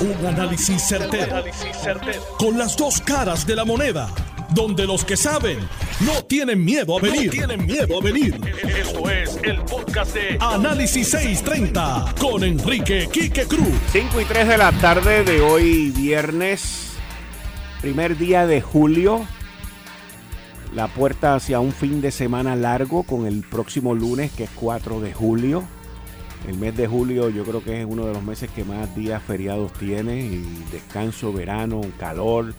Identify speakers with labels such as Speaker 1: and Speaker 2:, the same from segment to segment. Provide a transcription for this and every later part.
Speaker 1: Un análisis certero, Con las dos caras de la moneda. Donde los que saben no tienen miedo a venir. tienen miedo a venir. Esto es el podcast de Análisis 630 con Enrique Quique Cruz.
Speaker 2: 5 y 3 de la tarde de hoy, viernes, primer día de julio. La puerta hacia un fin de semana largo con el próximo lunes, que es 4 de julio. El mes de julio yo creo que es uno de los meses que más días feriados tiene, y descanso, verano, calor,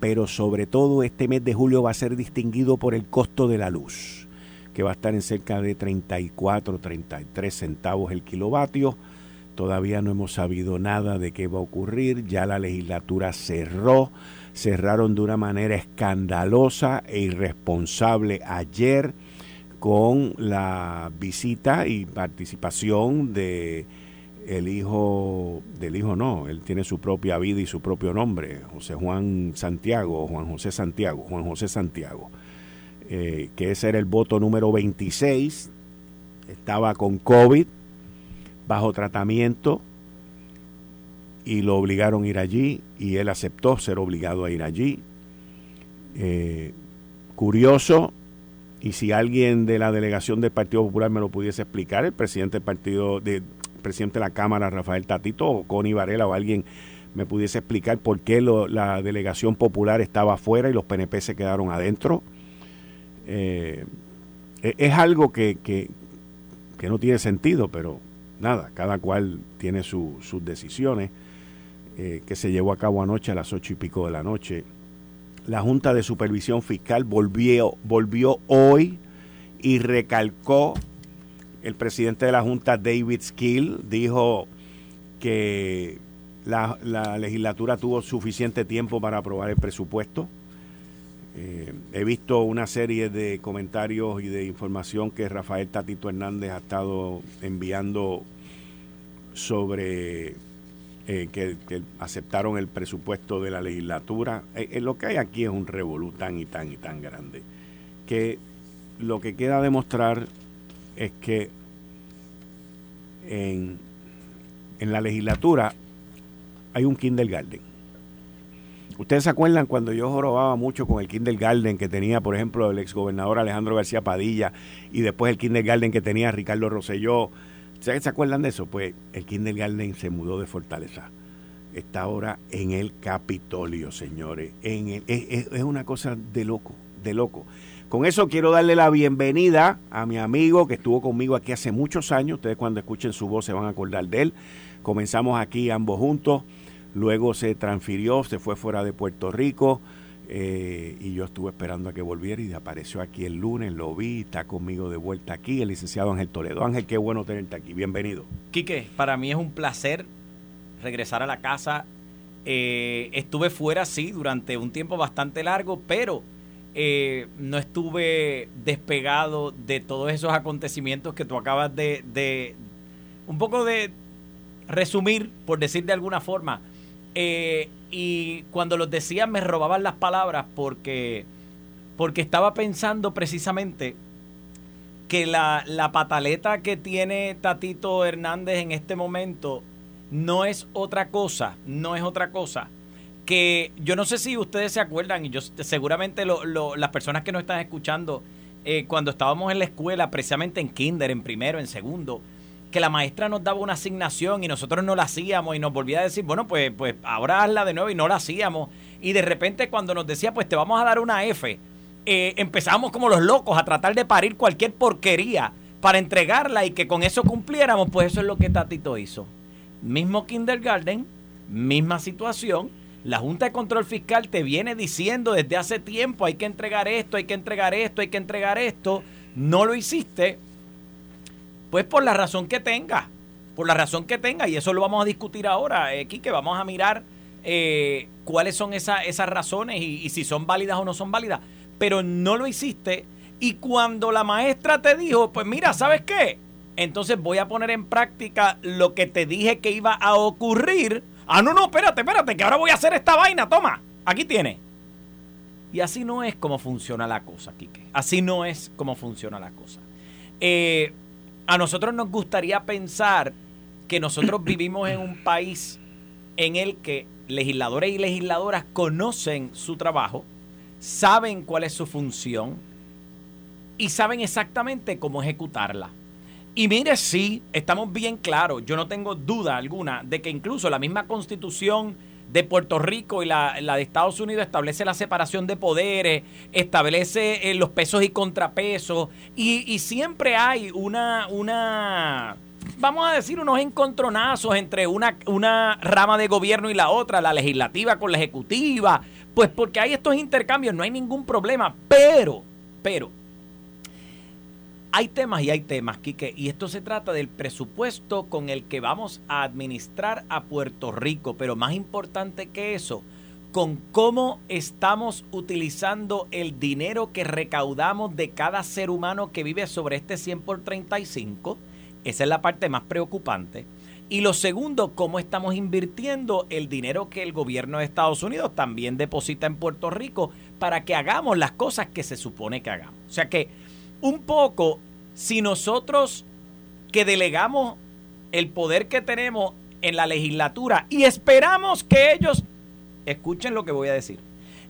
Speaker 2: pero sobre todo este mes de julio va a ser distinguido por el costo de la luz, que va a estar en cerca de 34, 33 centavos el kilovatio. Todavía no hemos sabido nada de qué va a ocurrir, ya la legislatura cerró, cerraron de una manera escandalosa e irresponsable ayer con la visita y participación de el hijo del hijo no, él tiene su propia vida y su propio nombre, José Juan Santiago, Juan José Santiago, Juan José Santiago, eh, que ese era el voto número 26, estaba con COVID, bajo tratamiento, y lo obligaron a ir allí, y él aceptó ser obligado a ir allí. Eh, curioso, y si alguien de la delegación del Partido Popular me lo pudiese explicar, el presidente del partido, de, presidente de la Cámara, Rafael Tatito, o Connie Varela, o alguien me pudiese explicar por qué la delegación popular estaba afuera y los PNP se quedaron adentro. Eh, e, es algo que, que, no tiene sentido, pero nada, cada cual tiene sus decisiones, eh, que se llevó a cabo anoche a las ocho y pico de la noche la Junta de Supervisión Fiscal volvió, hoy y recalcó, el presidente de la Junta, David Skill, dijo que la, legislatura tuvo suficiente tiempo para aprobar el presupuesto. Eh, he visto una serie de comentarios y de información que Rafael Tatito Hernández ha estado enviando sobre eh, que, aceptaron el presupuesto de la legislatura. Eh, eh, lo que hay aquí es un revolú tan y tan y tan grande que lo que queda demostrar es que en, en la legislatura hay un kindergarten. Ustedes se acuerdan cuando yo jorobaba mucho con el kindergarten que tenía, por ejemplo, el exgobernador Alejandro García Padilla y después el kindergarten que tenía Ricardo Rosselló ¿Se acuerdan de eso? Pues el kindergarten se mudó de Fortaleza. Está ahora en el Capitolio, señores. En es, una cosa de loco, de loco. Con eso quiero darle la bienvenida a mi amigo que estuvo conmigo aquí hace muchos años. Ustedes cuando escuchen su voz se van a acordar de él. Comenzamos aquí ambos juntos. Luego se transfirió, se fue fuera de Puerto Rico eh, y yo estuve esperando a que volviera y apareció aquí el lunes, lo vi, está conmigo de vuelta aquí, el licenciado Ángel Toledo. Ángel, qué bueno tenerte aquí, bienvenido.
Speaker 3: Quique, para mí es un placer regresar a la casa. Eh, estuve fuera, sí, durante un tiempo bastante largo, pero eh, no estuve despegado de todos esos acontecimientos que tú acabas de, de un poco de resumir, por decir de alguna forma. Eh, y cuando los decía me robaban las palabras porque, porque estaba pensando precisamente que la, la pataleta que tiene Tatito Hernández en este momento no es otra cosa, no es otra cosa que yo no sé si ustedes se acuerdan y yo seguramente las personas que nos están escuchando eh, cuando estábamos en la escuela, precisamente en kinder, en primero, en segundo, que la maestra nos daba una asignación y nosotros no la hacíamos y nos volvía a decir, bueno, pues, pues ahora hazla de nuevo y no la hacíamos. Y de repente cuando nos decía, pues te vamos a dar una F, eh, empezamos como los locos a tratar de parir cualquier porquería para entregarla y que con eso cumpliéramos, pues eso es lo que Tatito hizo. Mismo kindergarten, misma situación. La Junta de Control Fiscal te viene diciendo desde hace tiempo hay que entregar esto, hay que entregar esto, hay que entregar esto. No lo hiciste pues por la razón que tenga, por la razón que tenga, y eso lo vamos a discutir ahora, eh, que vamos a mirar eh, cuáles son esas razones y, si son válidas o no son válidas, pero no lo hiciste, y cuando la maestra te dijo, pues mira, ¿sabes qué? Entonces voy a poner en práctica lo que te dije que iba a ocurrir. Ah, no, no, espérate, espérate, que ahora voy a hacer esta vaina, toma, aquí tiene. Y así no es como funciona la cosa, Quique. Así no es como funciona la cosa. Eh, a nosotros nos gustaría pensar que nosotros vivimos en un país en el que legisladores y legisladoras conocen su trabajo, saben cuál es su función y saben exactamente cómo ejecutarla. Y mire, sí, estamos bien claros, yo no tengo duda alguna de que incluso la misma constitución de Puerto Rico y la, de Estados Unidos establece la separación de poderes, establece eh, los pesos y contrapesos, y, y siempre hay una, una, vamos a decir, unos encontronazos entre una, una rama de gobierno y la otra, la legislativa con la ejecutiva, pues porque hay estos intercambios, no hay ningún problema, pero, pero, hay temas y hay temas, Quique, y esto se trata del presupuesto con el que vamos a administrar a Puerto Rico, pero más importante que eso, con cómo estamos utilizando el dinero que recaudamos de cada ser humano que vive sobre este 100 por 35. Esa es la parte más preocupante. Y lo segundo, cómo estamos invirtiendo el dinero que el gobierno de Estados Unidos también deposita en Puerto Rico para que hagamos las cosas que se supone que hagamos. O sea que un poco si nosotros que delegamos el poder que tenemos en la legislatura y esperamos que ellos, escuchen lo que voy a decir,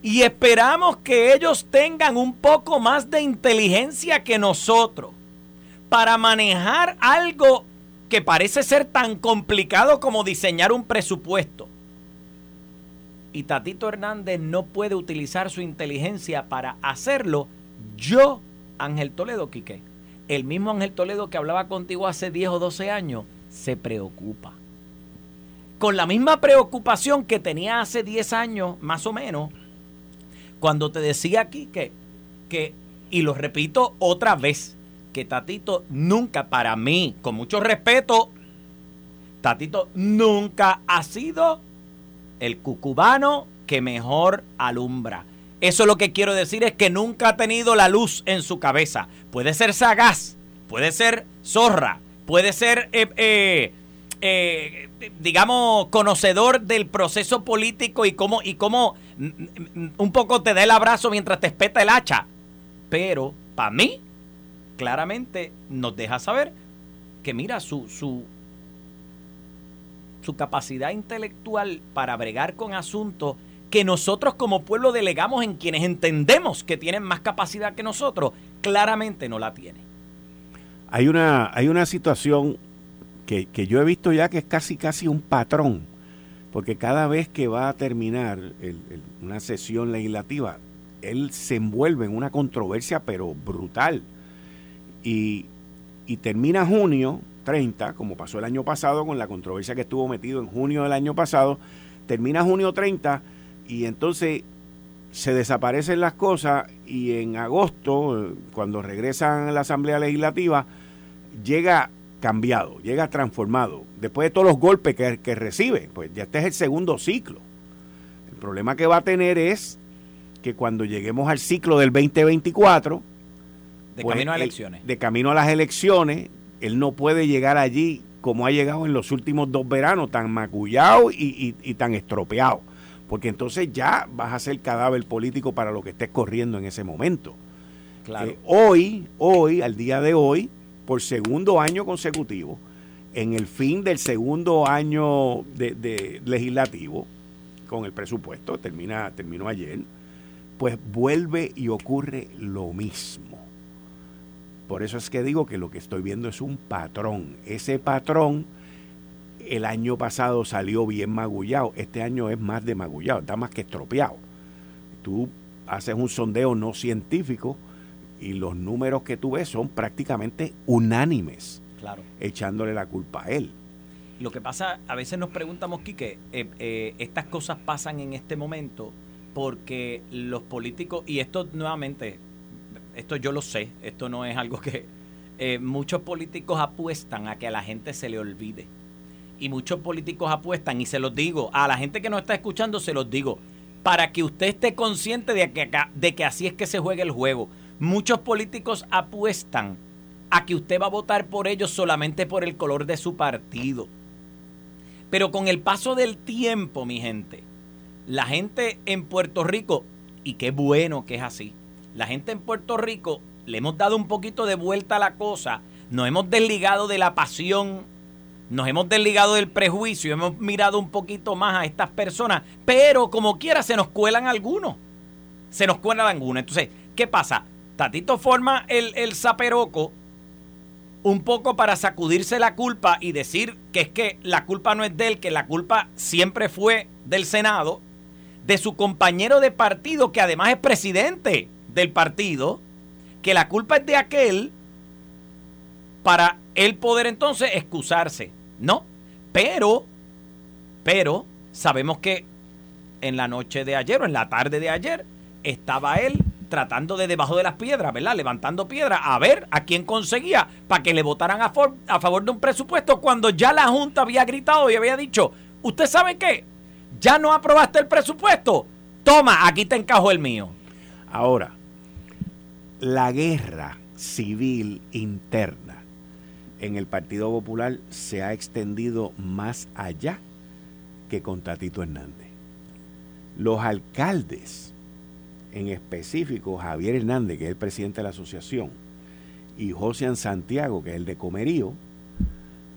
Speaker 3: y esperamos que ellos tengan un poco más de inteligencia que nosotros para manejar algo que parece ser tan complicado como diseñar un presupuesto. Y Tatito Hernández no puede utilizar su inteligencia para hacerlo. Yo Ángel Toledo Quique, el mismo Ángel Toledo que hablaba contigo hace 10 o 12 años, se preocupa. Con la misma preocupación que tenía hace 10 años, más o menos, cuando te decía aquí que, que, y lo repito otra vez, que Tatito nunca, para mí, con mucho respeto, Tatito nunca ha sido el cucubano que mejor alumbra. Eso lo que quiero decir es que nunca ha tenido la luz en su cabeza. Puede ser sagaz, puede ser zorra, puede ser, eh, eh, eh, digamos, conocedor del proceso político y cómo, y cómo mm, mm, un poco te da el abrazo mientras te espeta el hacha. Pero, para mí, claramente nos deja saber que mira, su, su, su capacidad intelectual para bregar con asuntos que nosotros como pueblo delegamos en quienes entendemos que tienen más capacidad que nosotros, claramente no la tiene.
Speaker 2: Hay una, hay una situación que, yo he visto ya que es casi casi un patrón, porque cada vez que va a terminar una sesión legislativa, él se envuelve en una controversia pero brutal. Y, y termina junio 30, como pasó el año pasado con la controversia que estuvo metido en junio del año pasado, termina junio 30 y entonces se desaparecen las cosas y en agosto, cuando regresan a la Asamblea Legislativa, llega cambiado, llega transformado. Después de todos los golpes que, recibe, pues ya este es el segundo ciclo. El problema que va a tener es que cuando lleguemos al ciclo del 2024,
Speaker 3: de camino a elecciones.
Speaker 2: de camino a las elecciones, él no puede llegar allí como ha llegado en los últimos dos veranos, tan macullado y, y tan estropeado porque entonces ya vas a ser cadáver político para lo que estés corriendo en ese momento. Claro. Eh, hoy, hoy, al día de hoy, por segundo año consecutivo, en el fin del segundo año de, legislativo, con el presupuesto, termina, terminó ayer, pues vuelve y ocurre lo mismo. Por eso es que digo que lo que estoy viendo es un patrón. Ese patrón el año pasado salió bien magullado, este año es más de magullado, está más que estropeado. Tú haces un sondeo no científico y los números que tú ves son prácticamente unánimes,
Speaker 3: claro.
Speaker 2: echándole la culpa a él.
Speaker 3: Lo que pasa, a veces nos preguntamos, Quique, eh, eh, estas cosas pasan en este momento porque los políticos, y esto nuevamente, esto yo lo sé, esto no es algo que eh, muchos políticos apuestan a que a la gente se le olvide y muchos políticos apuestan, y se los digo, a la gente que no está escuchando se los digo, para que usted esté consciente de que, de que así es que se juega el juego. Muchos políticos apuestan a que usted va a votar por ellos solamente por el color de su partido. Pero con el paso del tiempo, mi gente, la gente en Puerto Rico, y qué bueno que es así, la gente en Puerto Rico le hemos dado un poquito de vuelta a la cosa, nos hemos desligado de la pasión nos hemos desligado del prejuicio, hemos mirado un poquito más a estas personas, pero como quiera se nos cuelan algunos. Se nos cuelan algunos. Entonces, ¿qué pasa? Tatito forma el, el zaperoco un poco para sacudirse la culpa y decir que es que la culpa no es de él, que la culpa siempre fue del Senado, de su compañero de partido, que además es presidente del partido, que la culpa es de aquel para él poder entonces excusarse. No, pero, pero sabemos que en la noche de ayer o en la tarde de ayer estaba él tratando de debajo de las piedras, ¿verdad? Levantando piedras a ver a quién conseguía para que le votaran a, a favor de un presupuesto cuando ya la Junta había gritado y había dicho, ¿usted sabe qué? Ya no aprobaste el presupuesto. Toma, aquí te encajo el mío.
Speaker 2: Ahora, la guerra civil interna en el Partido Popular se ha extendido más allá que con Tatito Hernández. Los alcaldes, en específico Javier Hernández, que es el presidente de la asociación, y José Santiago, que es el de Comerío,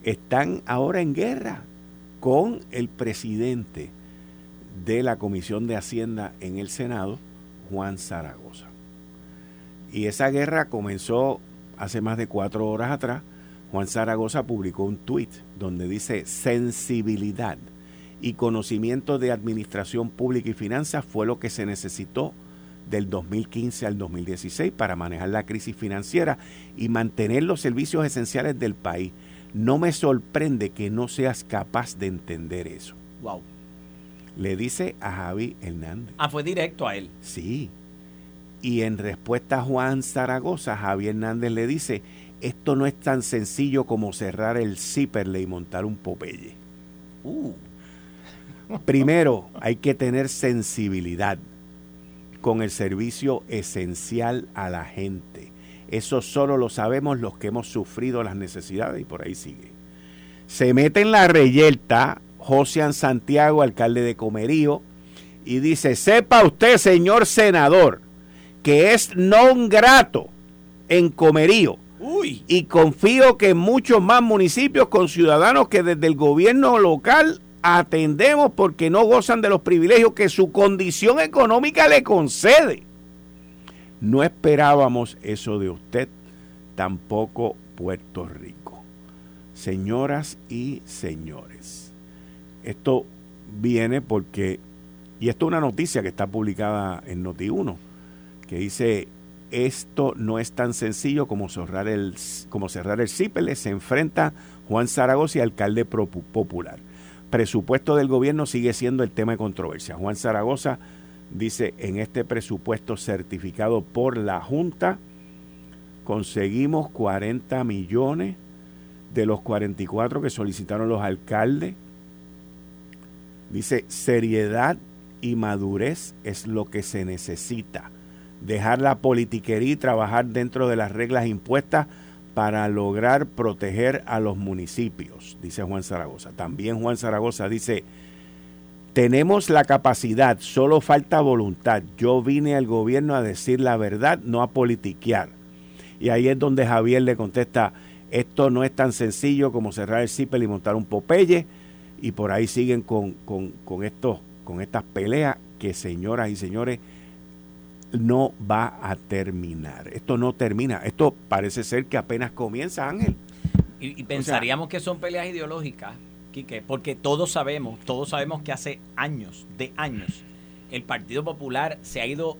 Speaker 2: están ahora en guerra con el presidente de la Comisión de Hacienda en el Senado, Juan Zaragoza. Y esa guerra comenzó hace más de cuatro horas atrás Juan Zaragoza publicó un tuit donde dice sensibilidad y conocimiento de administración pública y finanzas fue lo que se necesitó del 2015 al 2016 para manejar la crisis financiera y mantener los servicios esenciales del país. No me sorprende que no seas capaz de entender eso.
Speaker 3: Wow.
Speaker 2: Le dice a Javi Hernández.
Speaker 3: Ah, fue directo a él.
Speaker 2: Sí. Y en respuesta a Juan Zaragoza, Javi Hernández le dice, esto no es tan sencillo como cerrar el Zipperle y montar un Popeye. Uh. Primero, hay que tener sensibilidad con el servicio esencial a la gente. Eso solo lo sabemos los que hemos sufrido las necesidades y por ahí sigue. Se mete en la reyerta José Santiago, alcalde de Comerío, y dice, sepa usted, señor senador, que es non grato en Comerío y confío que muchos más municipios con ciudadanos que desde el gobierno local atendemos porque no gozan de los privilegios que su condición económica le concede. No esperábamos eso de usted, tampoco Puerto Rico. Señoras y señores, esto viene porque, y esto es una noticia que está publicada en Noti1, que dice esto no es tan sencillo como cerrar el, como cerrar el CIPELE. Se enfrenta Juan Zaragoza y alcalde popular. Presupuesto del gobierno sigue siendo el tema de controversia. Juan Zaragoza dice, en este presupuesto certificado por la Junta, conseguimos 40 millones de los 44 que solicitaron los alcaldes. Dice, seriedad y madurez es lo que se necesita dejar la politiquería y trabajar dentro de las reglas impuestas para lograr proteger a los municipios, dice Juan Zaragoza. También Juan Zaragoza dice, tenemos la capacidad, solo falta voluntad. Yo vine al gobierno a decir la verdad, no a politiquear. Y ahí es donde Javier le contesta, esto no es tan sencillo como cerrar el CIPEL y montar un Popeye. Y por ahí siguen con, con, con, estos, con estas peleas que, señoras y señores, no va a terminar. Esto no termina. Esto parece ser que apenas comienza, Ángel.
Speaker 3: Y, pensaríamos que son peleas ideológicas, Quique, porque todos sabemos, todos sabemos que hace años, de años, el Partido Popular se ha ido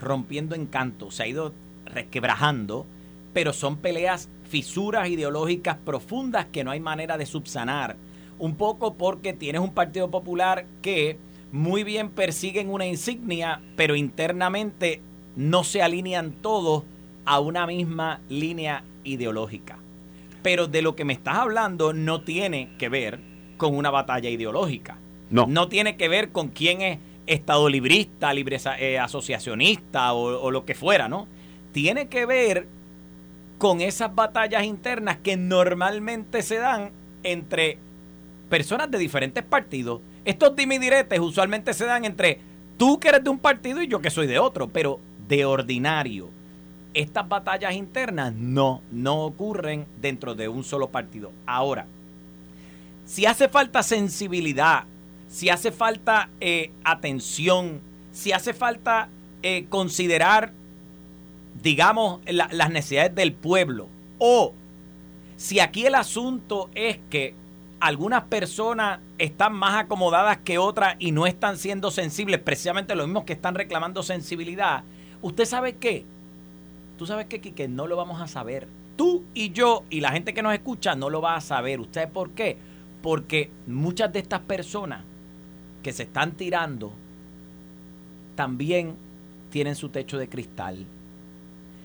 Speaker 3: rompiendo encanto, se ha ido resquebrajando, pero son peleas, fisuras ideológicas profundas que no hay manera de subsanar. Un poco porque tienes un Partido Popular que muy bien persiguen una insignia, pero internamente no se alinean todos a una misma línea ideológica. Pero de lo que me estás hablando no tiene que ver con una batalla ideológica. No. No tiene que ver con quién es estado librista, libre eh, asociacionista o, o lo que fuera, ¿no? Tiene que ver con esas batallas internas que normalmente se dan entre personas de diferentes partidos estos dimidiretes usualmente se dan entre tú que eres de un partido y yo que soy de otro, pero de ordinario. Estas batallas internas no, no ocurren dentro de un solo partido. Ahora, si hace falta sensibilidad, si hace falta eh, atención, si hace falta eh, considerar, digamos, las necesidades del pueblo, o si aquí el asunto es que algunas personas están más acomodadas que otras y no están siendo sensibles, precisamente los mismos que están reclamando sensibilidad, ¿usted sabe qué? Tú sabes qué, que no lo vamos a saber. Tú y yo y la gente que nos escucha no lo va a saber. ¿Usted por qué? Porque muchas de estas personas que se están tirando también tienen su techo de cristal.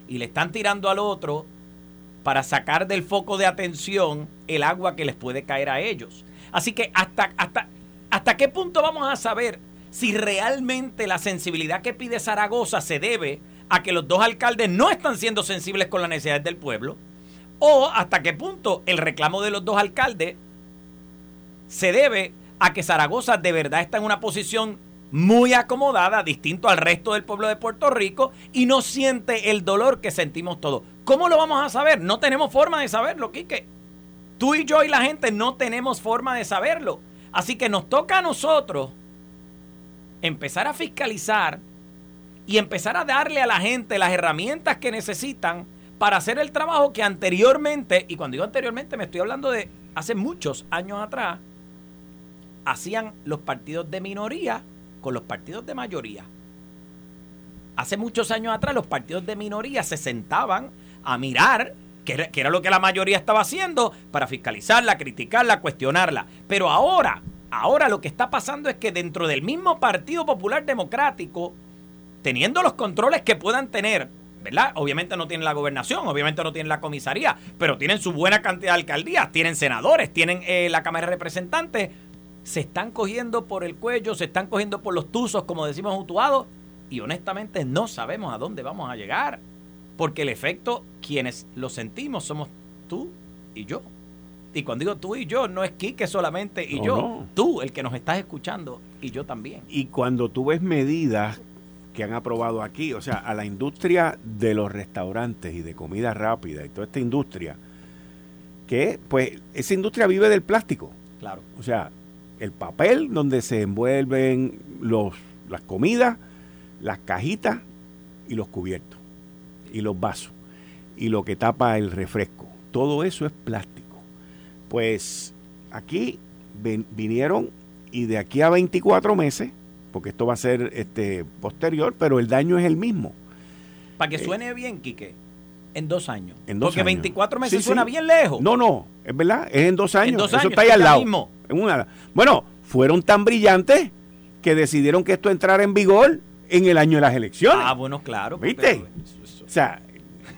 Speaker 3: Y le están tirando al otro para sacar del foco de atención el agua que les puede caer a ellos. Así que hasta, hasta, hasta qué punto vamos a saber si realmente la sensibilidad que pide Zaragoza se debe a que los dos alcaldes no están siendo sensibles con las necesidades del pueblo, o hasta qué punto el reclamo de los dos alcaldes se debe a que Zaragoza de verdad está en una posición muy acomodada, distinto al resto del pueblo de Puerto Rico, y no siente el dolor que sentimos todos. ¿Cómo lo vamos a saber? No tenemos forma de saberlo, Quique. Tú y yo y la gente no tenemos forma de saberlo. Así que nos toca a nosotros empezar a fiscalizar y empezar a darle a la gente las herramientas que necesitan para hacer el trabajo que anteriormente, y cuando digo anteriormente me estoy hablando de hace muchos años atrás, hacían los partidos de minoría con los partidos de mayoría. Hace muchos años atrás los partidos de minoría se sentaban a mirar qué era, lo que la mayoría estaba haciendo para fiscalizarla, criticarla, cuestionarla. Pero ahora, ahora lo que está pasando es que dentro del mismo Partido Popular Democrático, teniendo los controles que puedan tener, ¿verdad? Obviamente no tienen la gobernación, obviamente no tienen la comisaría, pero tienen su buena cantidad de alcaldías, tienen senadores, tienen eh, la Cámara de Representantes, se están cogiendo por el cuello, se están cogiendo por los tuzos, como decimos mutuados, y honestamente no sabemos a dónde vamos a llegar, porque el efecto, quienes lo sentimos, somos tú y yo. Y cuando digo tú y yo, no es Quique solamente y yo, tú, el que nos estás escuchando, y yo también.
Speaker 2: Y cuando tú ves medidas que han aprobado aquí, o sea, a la industria de los restaurantes y de comida rápida y toda esta industria, que pues esa industria vive del plástico.
Speaker 3: Claro.
Speaker 2: O sea, el papel donde se envuelven los, las comidas, las cajitas y los cubiertos y los vasos y lo que tapa el refresco. Todo eso es plástico. Pues aquí vinieron y de aquí a 24 meses, porque esto va a ser este posterior, pero el daño es el mismo.
Speaker 3: Para que eh, suene bien, Quique, en dos años. En dos porque 24 meses suena bien lejos.
Speaker 2: No, no, es verdad, es en dos años. eso está ahí al lado. Bueno, fueron tan brillantes que decidieron que esto entrara en vigor en el año de las elecciones.
Speaker 3: Ah, bueno, claro.
Speaker 2: ¿Viste? o sea,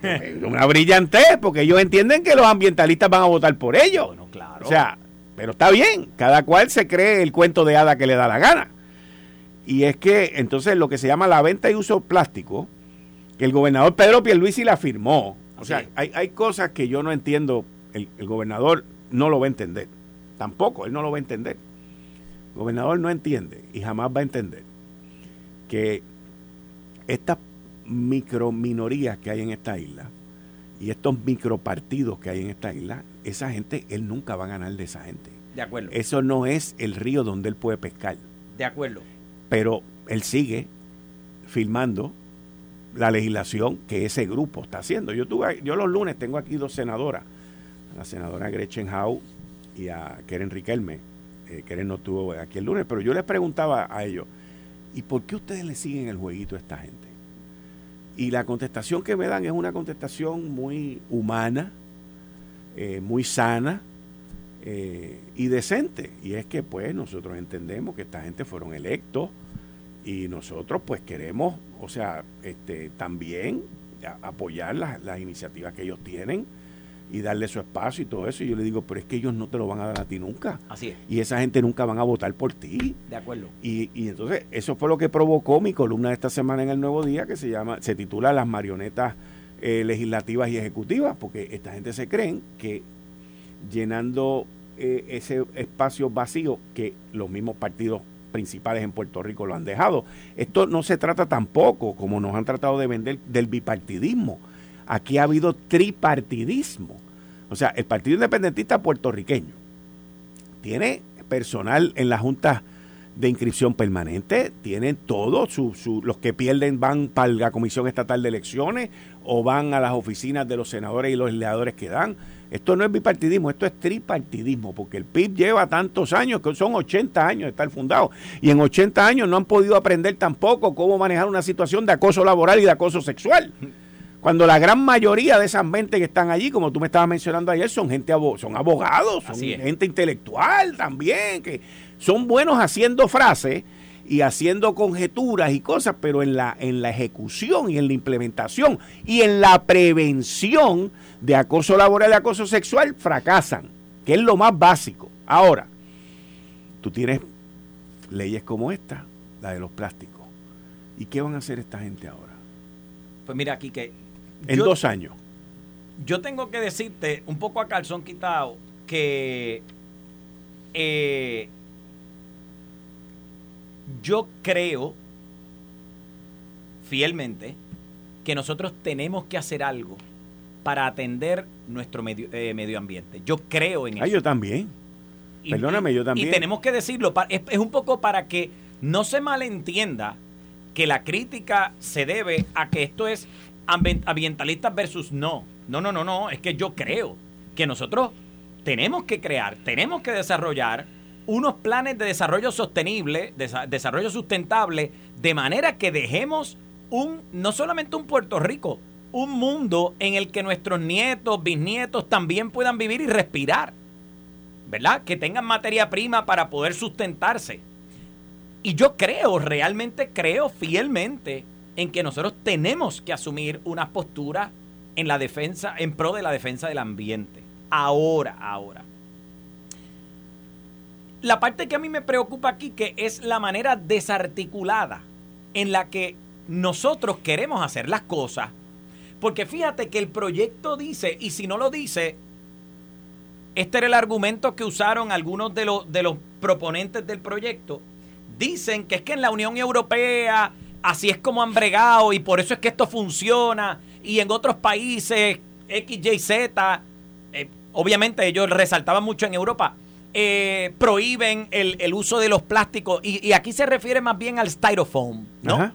Speaker 2: una brillantez, porque ellos entienden que los ambientalistas van a votar por ellos. Bueno, claro. O sea, pero está bien, cada cual se cree el cuento de hada que le da la gana. Y es que entonces lo que se llama la venta y uso plástico, que el gobernador Pedro Pierluisi la firmó. O sea, hay, hay, cosas que yo no entiendo, el, el, gobernador no lo va a entender. Tampoco, él no lo va a entender. El gobernador no entiende y jamás va a entender que estas microminorías que hay en esta isla y estos micropartidos que hay en esta isla, esa gente, él nunca va a ganar de esa gente.
Speaker 3: De acuerdo.
Speaker 2: Eso no es el río donde él puede pescar.
Speaker 3: De acuerdo
Speaker 2: pero él sigue filmando la legislación que ese grupo está haciendo. Yo tuve, yo los lunes tengo aquí dos senadoras, la senadora Gretchen Howe y a Keren Riquelme. Eh, Keren no estuvo aquí el lunes, pero yo les preguntaba a ellos, ¿y por qué ustedes le siguen el jueguito a esta gente? Y la contestación que me dan es una contestación muy humana, eh, muy sana eh, y decente. Y es que pues nosotros entendemos que esta gente fueron electos y nosotros pues queremos, o sea, este, también apoyar las, las iniciativas que ellos tienen y darle su espacio y todo eso. Y yo le digo, pero es que ellos no te lo van a dar a ti nunca.
Speaker 3: Así es.
Speaker 2: Y esa gente nunca van a votar por ti.
Speaker 3: De acuerdo.
Speaker 2: Y, y entonces eso fue lo que provocó mi columna de esta semana en el Nuevo Día, que se llama, se titula Las marionetas eh, legislativas y ejecutivas, porque esta gente se creen que llenando eh, ese espacio vacío que los mismos partidos principales en Puerto Rico lo han dejado. Esto no se trata tampoco, como nos han tratado de vender, del bipartidismo. Aquí ha habido tripartidismo. O sea, el Partido Independentista puertorriqueño tiene personal en la Junta de Inscripción Permanente, tienen todos su, los que pierden van para la Comisión Estatal de Elecciones o van a las oficinas de los senadores y los legisladores que dan. Esto no es bipartidismo, esto es tripartidismo, porque el PIB lleva tantos años, que son 80 años de estar fundado, y en 80 años no han podido aprender tampoco cómo manejar una situación de acoso laboral y de acoso sexual. Cuando la gran mayoría de esas mentes que están allí, como tú me estabas mencionando ayer, son gente son abogados, son gente intelectual también, que son buenos haciendo frases y haciendo conjeturas y cosas, pero en la, en la ejecución y en la implementación y en la prevención de acoso laboral y acoso sexual fracasan, que es lo más básico. Ahora, tú tienes leyes como esta, la de los plásticos. ¿Y qué van a hacer esta gente ahora?
Speaker 3: Pues mira aquí que
Speaker 2: en dos años.
Speaker 3: Yo tengo que decirte, un poco a calzón quitado, que eh, yo creo fielmente que nosotros tenemos que hacer algo para atender nuestro medio, eh, medio ambiente. Yo creo en
Speaker 2: ah, eso. yo también. Perdóname, yo también.
Speaker 3: Y tenemos que decirlo, es un poco para que no se malentienda que la crítica se debe a que esto es ambientalistas versus no. No, no, no, no. Es que yo creo que nosotros tenemos que crear, tenemos que desarrollar unos planes de desarrollo sostenible, desarrollo sustentable, de manera que dejemos un, no solamente un Puerto Rico, un mundo en el que nuestros nietos, bisnietos también puedan vivir y respirar. ¿Verdad? Que tengan materia prima para poder sustentarse. Y yo creo, realmente creo fielmente en que nosotros tenemos que asumir una postura en la defensa, en pro de la defensa del ambiente. Ahora, ahora. La parte que a mí me preocupa aquí, que es la manera desarticulada en la que nosotros queremos hacer las cosas. Porque fíjate que el proyecto dice, y si no lo dice, este era el argumento que usaron algunos de los, de los proponentes del proyecto. Dicen que es que en la Unión Europea así es como han bregado y por eso es que esto funciona. Y en otros países, X, Y, Z, eh, obviamente ellos resaltaban mucho en Europa, eh, prohíben el, uso de los plásticos. Y, aquí se refiere más bien al styrofoam, ¿no?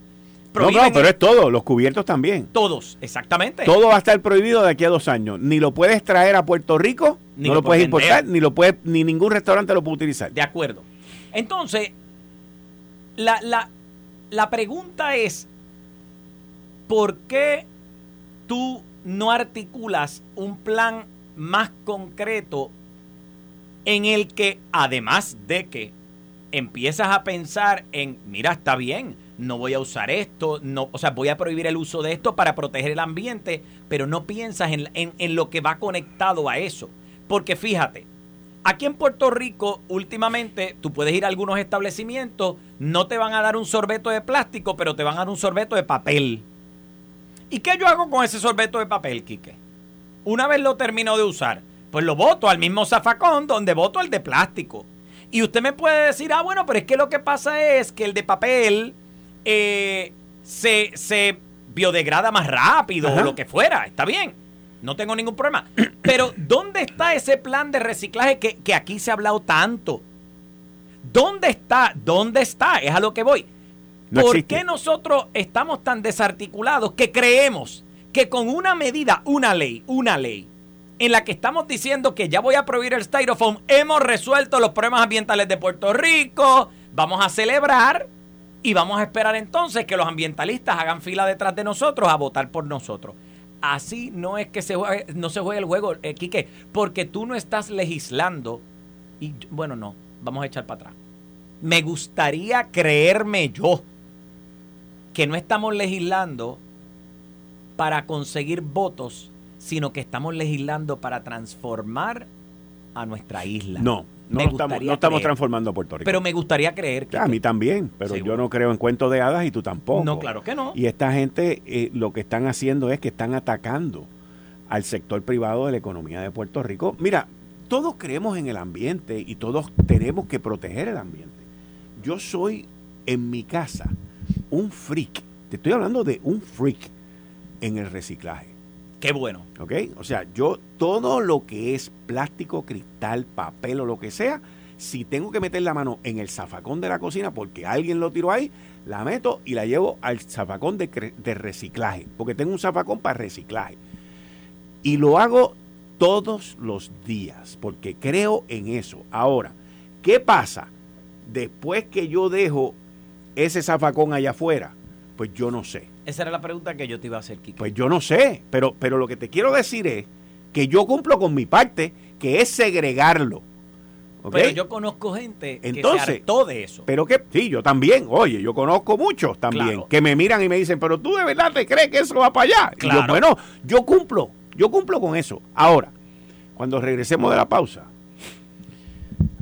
Speaker 3: no,
Speaker 2: no, pero es todo, los cubiertos también.
Speaker 3: Todos, exactamente.
Speaker 2: Todo va a estar prohibido de aquí a dos años. Ni lo puedes traer a Puerto Rico, ni no lo, puedes importar, ni lo puedes, ni ningún restaurante lo puede utilizar.
Speaker 3: De acuerdo. Entonces, la, la, la pregunta es, ¿por qué tú no articulas un plan más concreto en el que, además de que empiezas a pensar en, mira, está bien, no voy a usar esto, no, o sea, voy a prohibir el uso de esto para proteger el ambiente, pero no piensas en, en lo que va conectado a eso. Porque fíjate, Aquí en Puerto Rico, últimamente, tú puedes ir a algunos establecimientos, no te van a dar un sorbeto de plástico, pero te van a dar un sorbeto de papel. ¿Y qué yo hago con ese sorbeto de papel, Quique? Una vez lo termino de usar, pues lo boto al mismo zafacón donde boto el de plástico. Y usted me puede decir, ah, bueno, pero es que lo que pasa es que el de papel eh, se, se biodegrada más rápido o lo que fuera, está bien. No tengo ningún problema. Pero, ¿dónde está ese plan de reciclaje que, aquí se ha hablado tanto? ¿Dónde está? ¿Dónde está? Es a lo que voy. ¿Por qué nosotros estamos tan desarticulados que creemos que con una medida, una ley, una ley, en la que estamos diciendo que ya voy a prohibir el styrofoam, hemos resuelto los problemas ambientales de Puerto Rico, vamos a celebrar y vamos a esperar entonces que los ambientalistas hagan fila detrás de nosotros a votar por nosotros? Así no es que se no se juegue el juego, eh, Quique, porque tú no estás legislando. Y bueno, no, vamos a echar para atrás. Me gustaría creerme yo que no estamos legislando para conseguir votos, sino que estamos legislando para transformar a nuestra isla.
Speaker 2: No, no, estamos, transformando a Puerto Rico.
Speaker 3: Pero me gustaría creer
Speaker 2: que... A mí también, pero yo no creo en cuentos de hadas y tú tampoco.
Speaker 3: No, claro que no.
Speaker 2: Y esta gente eh, lo que están haciendo es que están atacando al sector privado de la economía de Puerto Rico. Mira, todos creemos en el ambiente y todos tenemos que proteger el ambiente. Yo soy en mi casa un freak, te estoy hablando de un freak en el reciclaje.
Speaker 3: Qué bueno.
Speaker 2: ¿Ok? O sea, yo todo lo que es plástico, cristal, papel o lo que sea, Si tengo que meter la mano en el zafacón de la cocina porque alguien lo tiró ahí, la meto y la llevo al zafacón de, reciclaje, porque tengo un zafacón para reciclaje. Y lo hago todos los días, porque creo en eso. Ahora, ¿qué pasa después que yo dejo ese zafacón allá afuera? Pues yo no sé.
Speaker 3: Esa era la pregunta que yo te iba a hacer, Kiki.
Speaker 2: Pues yo no sé, pero, pero lo que te quiero decir es que yo cumplo con mi parte, que es segregarlo.
Speaker 3: Pero yo conozco gente que se hartó de eso.
Speaker 2: Pero que, sí, yo también. Oye, yo conozco muchos también que me miran y me dicen, pero tú de verdad te crees que eso va para allá. yo, bueno, yo cumplo, yo cumplo con eso. Ahora, cuando regresemos de la pausa,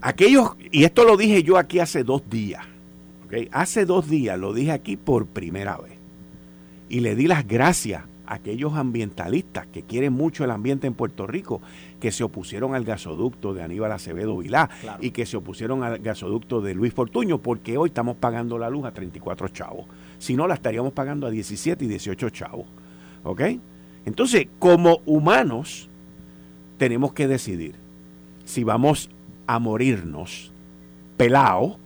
Speaker 2: aquellos, y esto lo dije yo aquí hace dos días, hace dos días lo dije aquí por primera vez, y le di las gracias a aquellos ambientalistas que quieren mucho el ambiente en Puerto Rico, que se opusieron al gasoducto de Aníbal Acevedo Vilá y que se opusieron al gasoducto de Luis Fortuño, porque hoy estamos pagando la luz a 34 chavos. Si no, la estaríamos pagando a 17 y 18 chavos. ¿Ok? Entonces, como humanos, tenemos que decidir si vamos a morirnos pelao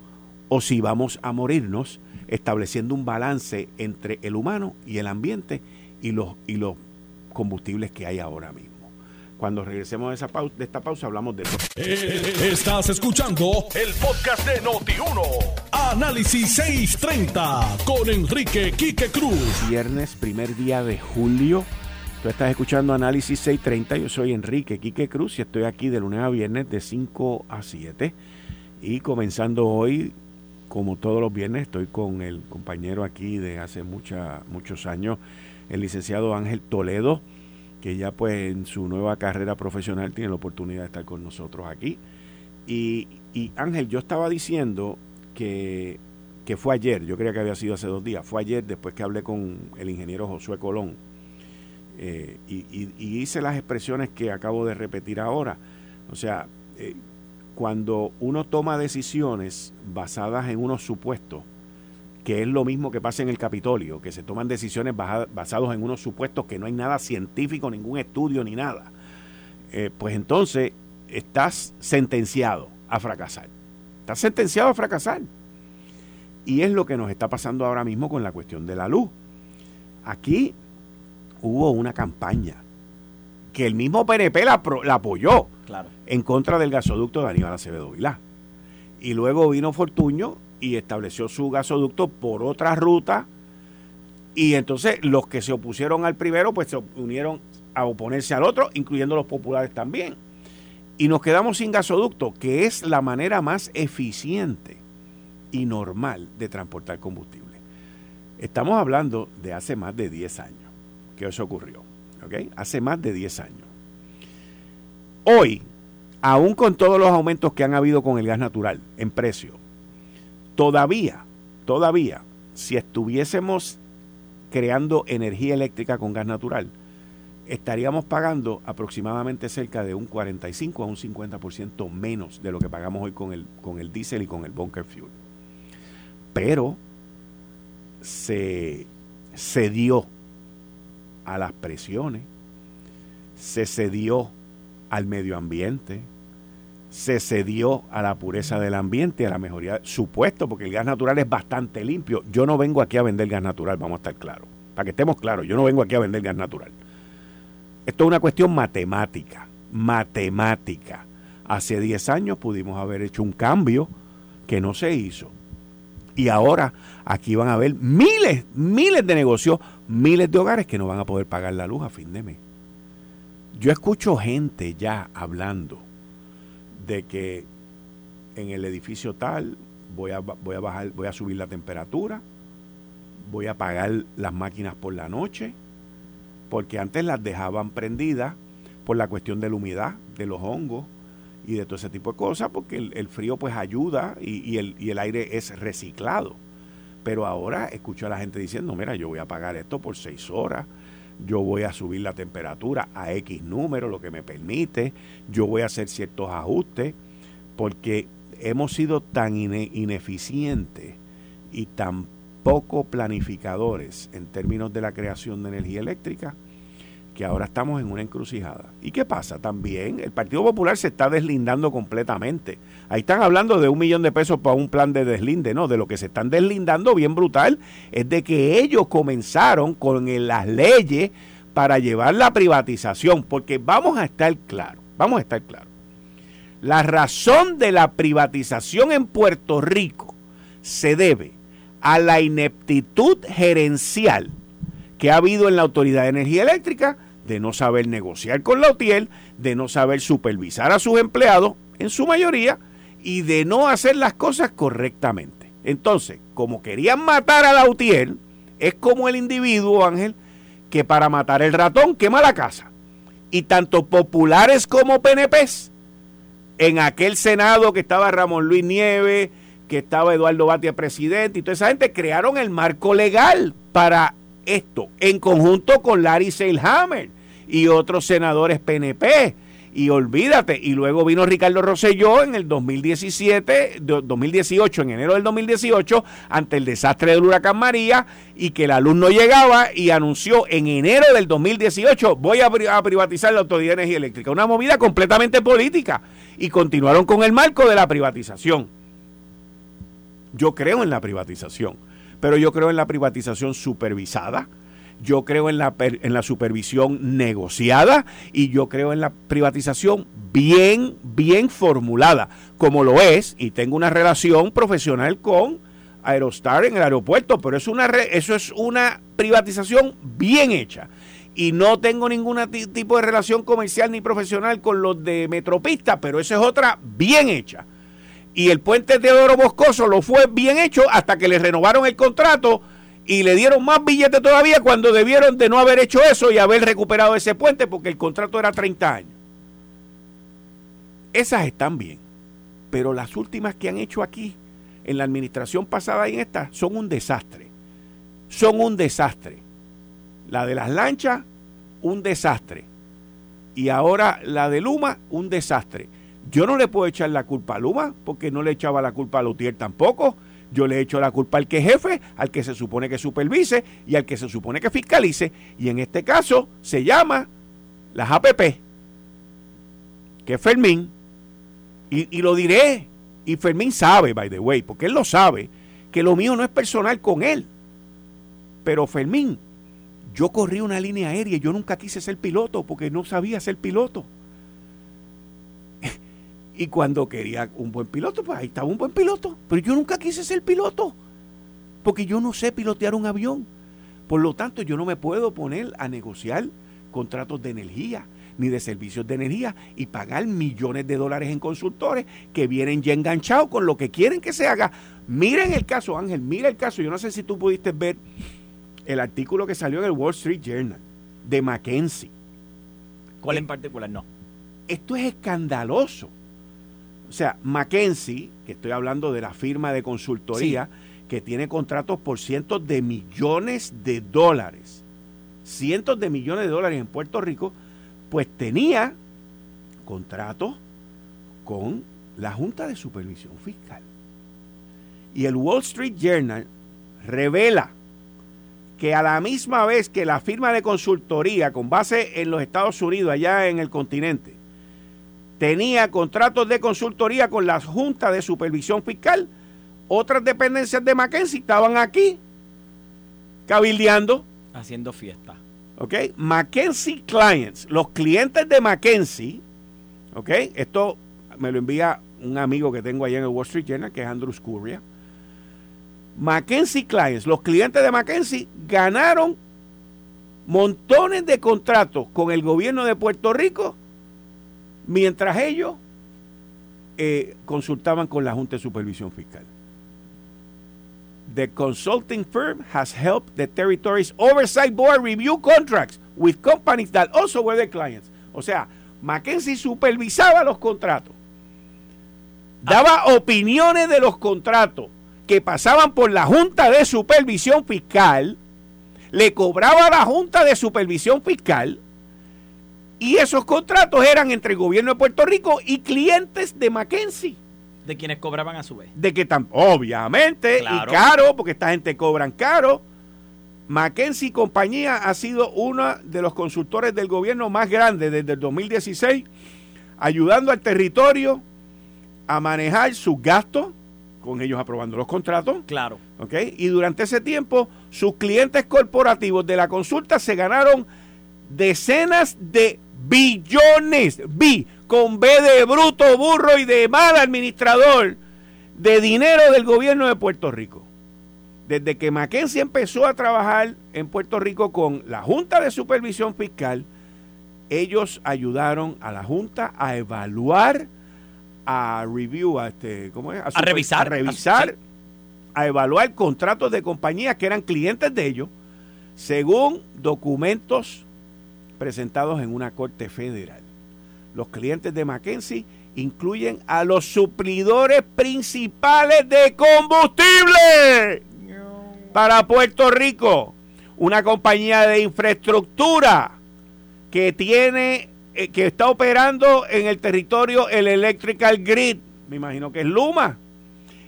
Speaker 2: o si vamos a morirnos estableciendo un balance entre el humano y el ambiente y los, y los combustibles que hay ahora mismo. Cuando regresemos de, esa pausa, de esta pausa hablamos de eso.
Speaker 1: Eh, estás escuchando el podcast de Noti1. Análisis 630 con Enrique Quique Cruz.
Speaker 2: Viernes, primer día de julio Tú estás escuchando Análisis 630. Yo soy Enrique Quique Cruz y estoy aquí de lunes a viernes de 5 a 7. Y comenzando hoy, como todos los viernes, estoy con el compañero aquí de hace mucha, muchos años, el licenciado Ángel Toledo, que ya pues en su nueva carrera profesional tiene la oportunidad de estar con nosotros aquí. Y, Ángel, yo estaba diciendo que, que fue ayer, yo creía que había sido hace dos días, fue ayer después que hablé con el ingeniero Josué Colón eh, y, hice las expresiones que acabo de repetir ahora. O sea, eh, cuando uno toma decisiones basadas en unos supuestos, que es lo mismo que pasa en el Capitolio, que se toman decisiones basadas en unos supuestos que no hay nada científico, ningún estudio ni nada, eh, pues entonces estás sentenciado a fracasar. Estás sentenciado a fracasar. Y es lo que nos está pasando ahora mismo con la cuestión de la luz. Aquí hubo una campaña que el mismo PNP la, apoyó en contra del gasoducto de Aníbal Acevedo Vilá. Y luego vino Fortuño y estableció su gasoducto por otra ruta. Y entonces los que se opusieron al primero, pues se unieron a oponerse al otro, incluyendo los populares también. Y nos quedamos sin gasoducto, que es la manera más eficiente y normal de transportar combustible. Estamos hablando de hace más de 10 años que eso ocurrió. Hace más de 10 años. Hoy, aún con todos los aumentos que han habido con el gas natural en precio, todavía, todavía, si estuviésemos creando energía eléctrica con gas natural, estaríamos pagando aproximadamente cerca de un 45 a un 50% menos de lo que pagamos hoy con el, con el diésel y con el bunker fuel. Pero se, dio a las presiones, se cedió al medio ambiente, se cedió a la pureza del ambiente, a la mejoría, supuesto, porque el gas natural es bastante limpio. Yo no vengo aquí a vender gas natural, vamos a estar claros. Para que estemos claros, yo no vengo aquí a vender gas natural. Esto es una cuestión matemática, matemática. Hace 10 años pudimos haber hecho un cambio que no se hizo. Y ahora aquí van a haber miles, miles de negocios, miles de hogares que no van a poder pagar la luz a fin de mes. Yo escucho gente ya hablando de que en el edificio tal voy a, voy a bajar, voy a subir la temperatura, voy a apagar las máquinas por la noche, porque antes las dejaban prendidas por la cuestión de la humedad, de los hongos, y de todo ese tipo de cosas, porque el, frío pues ayuda y, el, y el aire es reciclado. Pero ahora escucho a la gente diciendo, mira, yo voy a pagar esto por seis horas, yo voy a subir la temperatura a X número, lo que me permite, yo voy a hacer ciertos ajustes, porque hemos sido tan ineficientes y tan poco planificadores en términos de la creación de energía eléctrica, que ahora estamos en una encrucijada. ¿Y qué pasa? También el Partido Popular se está deslindando completamente. Ahí están hablando de un millón de pesos para un plan de deslinde, ¿no? De lo que se están deslindando bien brutal es de que ellos comenzaron con las leyes para llevar la privatización, porque vamos a estar claros, vamos a estar claros. La razón de la privatización en Puerto Rico se debe a la ineptitud gerencial que ha habido en la Autoridad de Energía Eléctrica de no saber negociar con la UTIEL, de no saber supervisar a sus empleados, en su mayoría, y de no hacer las cosas correctamente. Entonces, como querían matar a la UTIEL, es como el individuo, Ángel, que para matar el ratón quema la casa. Y tanto populares como PNPs, en aquel Senado que estaba Ramón Luis Nieves, que estaba Eduardo Batia presidente, y toda esa gente crearon el marco legal para esto, en conjunto con Larry Seilhammer y otros senadores PNP. Y olvídate, y luego vino Ricardo Rosselló en el 2017, 2018, en enero del 2018, ante el desastre del huracán María, y que la luz no llegaba, y anunció en enero del 2018, voy a, a privatizar la Autoridad de Energía Eléctrica. Una movida completamente política. Y continuaron con el marco de la privatización. Yo creo en la privatización pero yo creo en la privatización supervisada, yo creo en la, en la supervisión negociada y yo creo en la privatización bien, bien formulada, como lo es, y tengo una relación profesional con Aerostar en el aeropuerto, pero es una eso es una privatización bien hecha. Y no tengo ningún tipo de relación comercial ni profesional con los de Metropista, pero esa es otra bien hecha. Y el puente de Oro Boscoso lo fue bien hecho hasta que le renovaron el contrato y le dieron más billetes todavía cuando debieron de no haber hecho eso y haber recuperado ese puente porque el contrato era 30 años. Esas están bien, pero las últimas que han hecho aquí, en la administración pasada y en esta, son un desastre. Son un desastre. La de las lanchas, un desastre. Y ahora la de Luma, un desastre. Yo no le puedo echar la culpa a Luma, porque no le echaba la culpa a Lutier tampoco. Yo le echo la culpa al que es jefe, al que se supone que supervise y al que se supone que fiscalice. Y en este caso se llama las APP, que es Fermín. Y, y lo diré. Y Fermín sabe, by the way, porque él lo sabe, que lo mío no es personal con él. Pero Fermín, yo corrí una línea aérea y yo nunca quise ser piloto porque no sabía ser piloto. Y cuando quería un buen piloto, pues ahí estaba un buen piloto. Pero yo nunca quise ser piloto, porque yo no sé pilotear un avión. Por lo tanto, yo no me puedo poner a negociar contratos de energía ni de servicios de energía y pagar millones de dólares en consultores que vienen ya enganchados con lo que quieren que se haga. Miren el caso, Ángel, mira el caso. Yo no sé si tú pudiste ver el artículo que salió en el Wall Street Journal de Mackenzie.
Speaker 3: ¿Cuál en particular? No.
Speaker 2: Esto es escandaloso. O sea, McKenzie, que estoy hablando de la firma de consultoría, que tiene contratos por cientos de millones de dólares, cientos de millones de dólares en Puerto Rico, pues tenía contratos con la Junta de Supervisión Fiscal. Y el Wall Street Journal revela que a la misma vez que la firma de consultoría con base en los Estados Unidos, allá en el continente, tenía contratos de consultoría con la Junta de Supervisión Fiscal. Otras dependencias de Mackenzie estaban aquí cabildeando.
Speaker 3: Haciendo fiesta.
Speaker 2: ¿Ok? Mackenzie Clients, los clientes de Mackenzie, ¿ok? Esto me lo envía un amigo que tengo allá en el Wall Street Journal, que es Andrew Scurria. Mackenzie Clients, los clientes de Mackenzie ganaron montones de contratos con el gobierno de Puerto Rico mientras ellos eh, consultaban con la Junta de Supervisión Fiscal. The consulting firm has helped the territory's oversight board review contracts with companies that also were their clients. O sea, McKenzie supervisaba los contratos, daba opiniones de los contratos que pasaban por la Junta de Supervisión Fiscal, le cobraba a la Junta de Supervisión Fiscal y esos contratos eran entre el gobierno de Puerto Rico y clientes de Mackenzie.
Speaker 3: De quienes cobraban a su vez.
Speaker 2: De que tan, obviamente, y caro, porque esta gente cobran caro. Mackenzie y compañía ha sido uno de los consultores del gobierno más grandes desde el 2016, ayudando al territorio a manejar sus gastos, con ellos aprobando los contratos.
Speaker 3: Claro.
Speaker 2: ¿ok? Y durante ese tiempo, sus clientes corporativos de la consulta se ganaron decenas de billones, bi, con B de bruto, burro y de mal administrador, de dinero del gobierno de Puerto Rico. Desde que Mackenzie empezó a trabajar en Puerto Rico con la Junta de Supervisión Fiscal, ellos ayudaron a la Junta a evaluar, a review, a, este, ¿cómo es?
Speaker 3: A, revisar.
Speaker 2: A revisar, a evaluar contratos de compañías que eran clientes de ellos, según documentos presentados en una corte federal. Los clientes de Mackenzie incluyen a los suplidores principales de combustible para Puerto Rico, una compañía de infraestructura que tiene eh, que está operando en el territorio el Electrical Grid, me imagino que es Luma,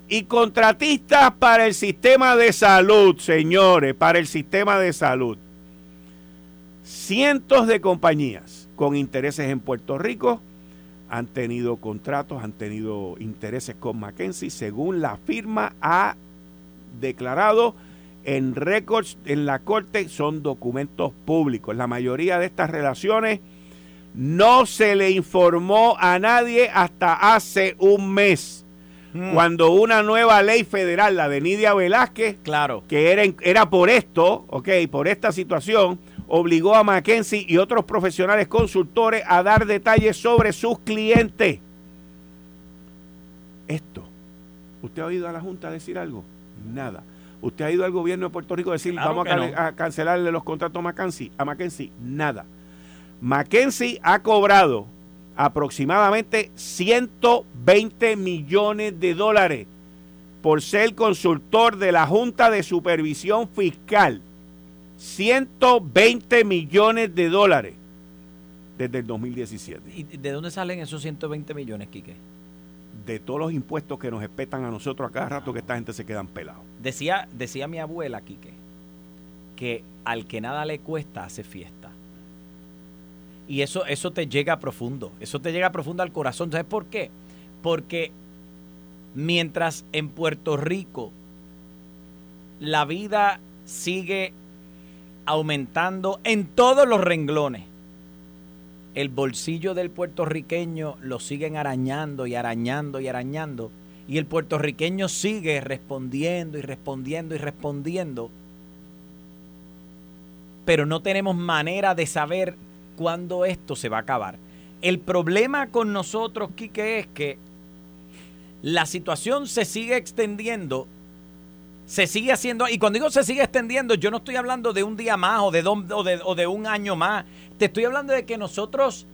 Speaker 2: y contratistas para el sistema de salud, señores, para el sistema de salud. Cientos de compañías con intereses en Puerto Rico han tenido contratos, han tenido intereses con Mackenzie, según la firma ha declarado en récords en la corte son documentos públicos. La mayoría de estas relaciones no se le informó a nadie hasta hace un mes.
Speaker 3: Mm.
Speaker 2: Cuando una nueva ley federal, la de Nidia Velázquez,
Speaker 3: Claro.
Speaker 2: que era, era por esto, ok, por esta situación, obligó a Mackenzie y otros profesionales consultores a dar detalles sobre sus clientes. Esto, ¿usted ha oído a la Junta decir algo? Nada. ¿Usted ha ido al gobierno de Puerto Rico a decir
Speaker 3: Claro
Speaker 2: vamos a,
Speaker 3: no.
Speaker 2: cancelarle los contratos a Mackenzie? A Mackenzie, nada. Mackenzie ha cobrado aproximadamente 120 millones de dólares por ser consultor de la Junta de Supervisión Fiscal. 120 millones de dólares desde el 2017.
Speaker 3: ¿Y de dónde salen esos 120 millones, Quique?
Speaker 2: De todos los impuestos que nos espetan a nosotros a cada rato que esta gente se quedan pelados.
Speaker 3: Decía, decía mi abuela, Quique, que al que nada le cuesta hace fiesta. Y eso, eso te llega profundo, eso te llega profundo al corazón. ¿Sabes por qué? Porque mientras en Puerto Rico la vida sigue aumentando en todos los renglones, el bolsillo del puertorriqueño lo siguen arañando y arañando y arañando. Y el puertorriqueño sigue respondiendo y respondiendo y respondiendo. Pero no tenemos manera de saber cuándo esto se va a acabar. El problema con nosotros, Quique, es que la situación se sigue extendiendo, se sigue haciendo, y cuando digo se sigue extendiendo, yo no estoy hablando de un día más o de, o de un año más, te estoy hablando de que nosotros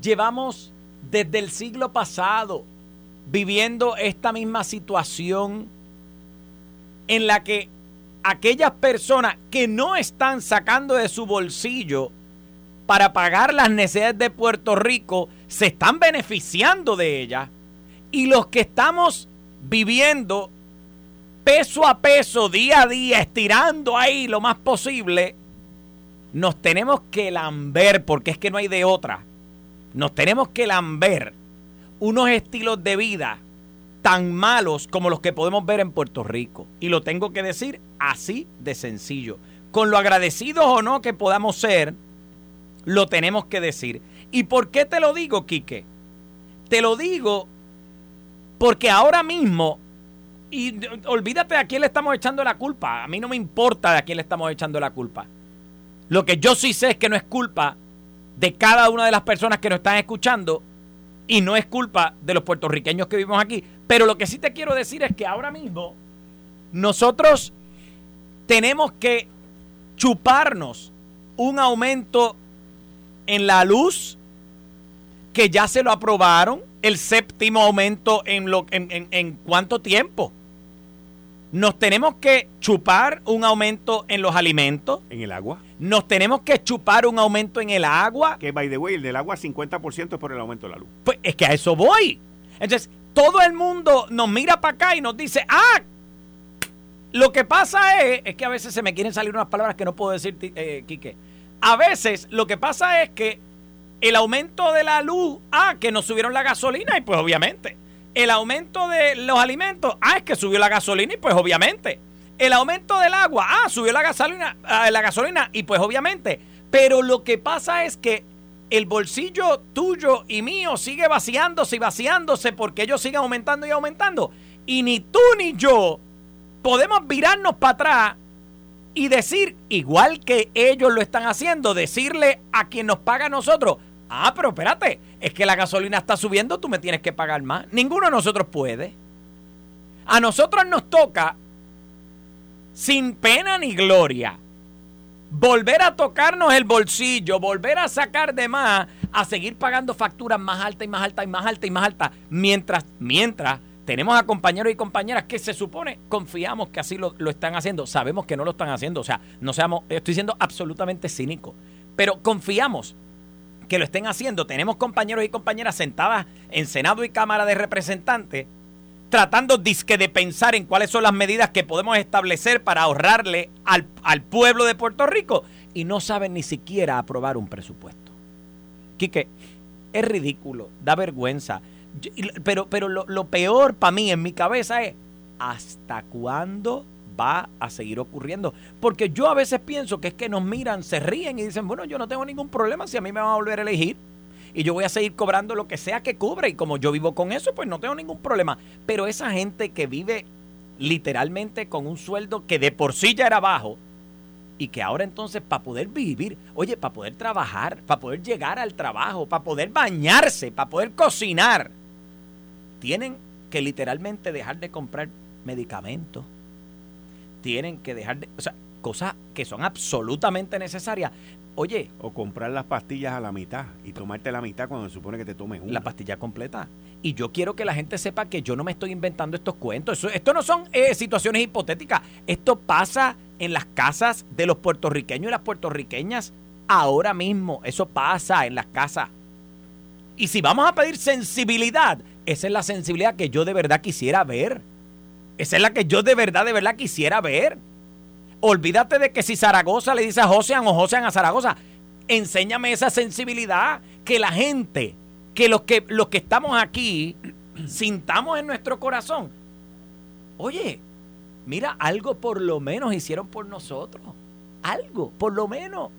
Speaker 3: llevamos desde el siglo pasado viviendo esta misma situación en la que aquellas personas que no están sacando de su bolsillo para pagar las necesidades de Puerto Rico se están beneficiando de ellas. Y los que estamos viviendo peso a peso, día a día, estirando ahí lo más posible, nos tenemos que lamber, porque es que no hay de otra. Nos tenemos que lamber unos estilos de vida tan malos como los que podemos ver en Puerto Rico. Y lo tengo que decir así de sencillo. Con lo agradecidos o no que podamos ser, lo tenemos que decir. ¿Y por qué te lo digo, Quique? Te lo digo porque ahora mismo, y olvídate de a quién le estamos echando la culpa, a mí no me importa de a quién le estamos echando la culpa. Lo que yo sí sé es que no es culpa de cada una de las personas que nos están escuchando y no es culpa de los puertorriqueños que vivimos aquí. Pero lo que sí te quiero decir es que ahora mismo nosotros tenemos que chuparnos un aumento en la luz que ya se lo aprobaron, el séptimo aumento en, lo, en, en- en cuánto tiempo. Nos tenemos que chupar un aumento en los alimentos,
Speaker 2: En el agua.
Speaker 3: nos tenemos que chupar un aumento en el agua,
Speaker 2: Que, by the way, el del agua 50% es por el aumento de la luz.
Speaker 3: Pues es que a eso voy. Entonces, todo el mundo nos mira para acá y nos dice, ah, Lo que pasa es, es que a veces se me quieren salir unas palabras que no puedo decir, eh, Quique. A veces lo que pasa es que el aumento de la luz, ah, que nos subieron la gasolina y pues obviamente. El aumento de los alimentos, ah, es que subió la gasolina y pues obviamente. El aumento del agua, ah, subió la gasolina, ah, la gasolina y pues obviamente. Pero lo que pasa es que el bolsillo tuyo y mío sigue vaciándose y vaciándose porque ellos siguen aumentando y aumentando. Y ni tú ni yo podemos virarnos para atrás y decir, igual que ellos lo están haciendo, decirle a quien nos paga a nosotros, ah, pero espérate, es que la gasolina está subiendo, tú me tienes que pagar más. Ninguno de nosotros puede. A nosotros nos toca, sin pena ni gloria, volver a tocarnos el bolsillo, volver a sacar de más, a seguir pagando facturas más altas y más altas y más altas y más altas, mientras, mientras tenemos a compañeros y compañeras que se supone confiamos que así lo, están haciendo. Sabemos que no lo están haciendo. O sea, no seamos, estoy siendo absolutamente cínico. Pero confiamos que lo estén haciendo. Tenemos compañeros y compañeras sentadas en Senado y Cámara de Representantes tratando disque de pensar en cuáles son las medidas que podemos establecer para ahorrarle al, al pueblo de Puerto Rico y no saben ni siquiera aprobar un presupuesto. Quique, es ridículo, da vergüenza. Pero, pero lo, peor para mí en mi cabeza es, ¿hasta cuándo va a seguir ocurriendo? Porque yo a veces pienso que es que nos miran, se ríen y dicen, bueno, yo no tengo ningún problema si a mí me van a volver a elegir. Y yo voy a seguir cobrando lo que sea que cubre. Y como yo vivo con eso, pues no tengo ningún problema. Pero esa gente que vive literalmente con un sueldo que de por sí ya era bajo, y que ahora entonces para poder vivir, oye, para poder trabajar, para poder llegar al trabajo, para poder bañarse, para poder cocinar, tienen que literalmente dejar de comprar medicamentos, tienen que dejar de, o sea, cosas que son absolutamente necesarias. Oye.
Speaker 2: O comprar las pastillas a la mitad y tomarte la mitad cuando se supone que te tomes una.
Speaker 3: La pastilla completa. Y yo quiero que la gente sepa que yo no me estoy inventando estos cuentos. esto no son eh, situaciones hipotéticas. Esto pasa en las casas de los puertorriqueños y las puertorriqueñas ahora mismo. Eso pasa en las casas. Y si vamos a pedir sensibilidad, esa es la sensibilidad que yo de verdad quisiera ver. Esa es la que yo de verdad, de verdad quisiera ver. Olvídate de que si Zaragoza le dice a Josean o Josean a Zaragoza, enséñame esa sensibilidad que la gente, que los que, los que estamos aquí, sintamos en nuestro corazón. Oye, mira, algo por lo menos hicieron por nosotros. Algo, por lo menos.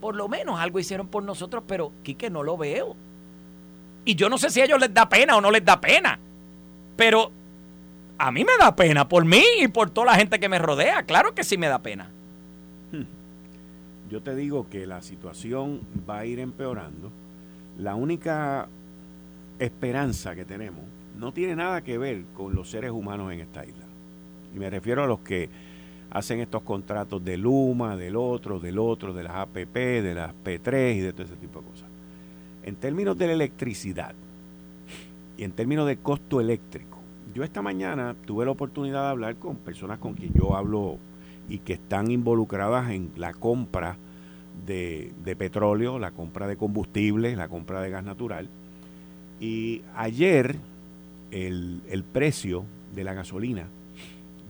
Speaker 3: Por lo menos algo hicieron por nosotros, pero Quique no lo veo. Y yo no sé si a ellos les da pena o no les da pena. Pero a mí me da pena por mí y por toda la gente que me rodea. Claro que sí me da pena.
Speaker 2: Yo te digo que la situación va a ir empeorando. La única esperanza que tenemos no tiene nada que ver con los seres humanos en esta isla. Y me refiero a los que hacen estos contratos de Luma, del otro, del otro, de las APP, de las P3 y de todo ese tipo de cosas. En términos de la electricidad y en términos de costo eléctrico, yo esta mañana tuve la oportunidad de hablar con personas con quien yo hablo y que están involucradas en la compra de, petróleo, la compra de combustible, la compra de gas natural. Y ayer el, precio de la gasolina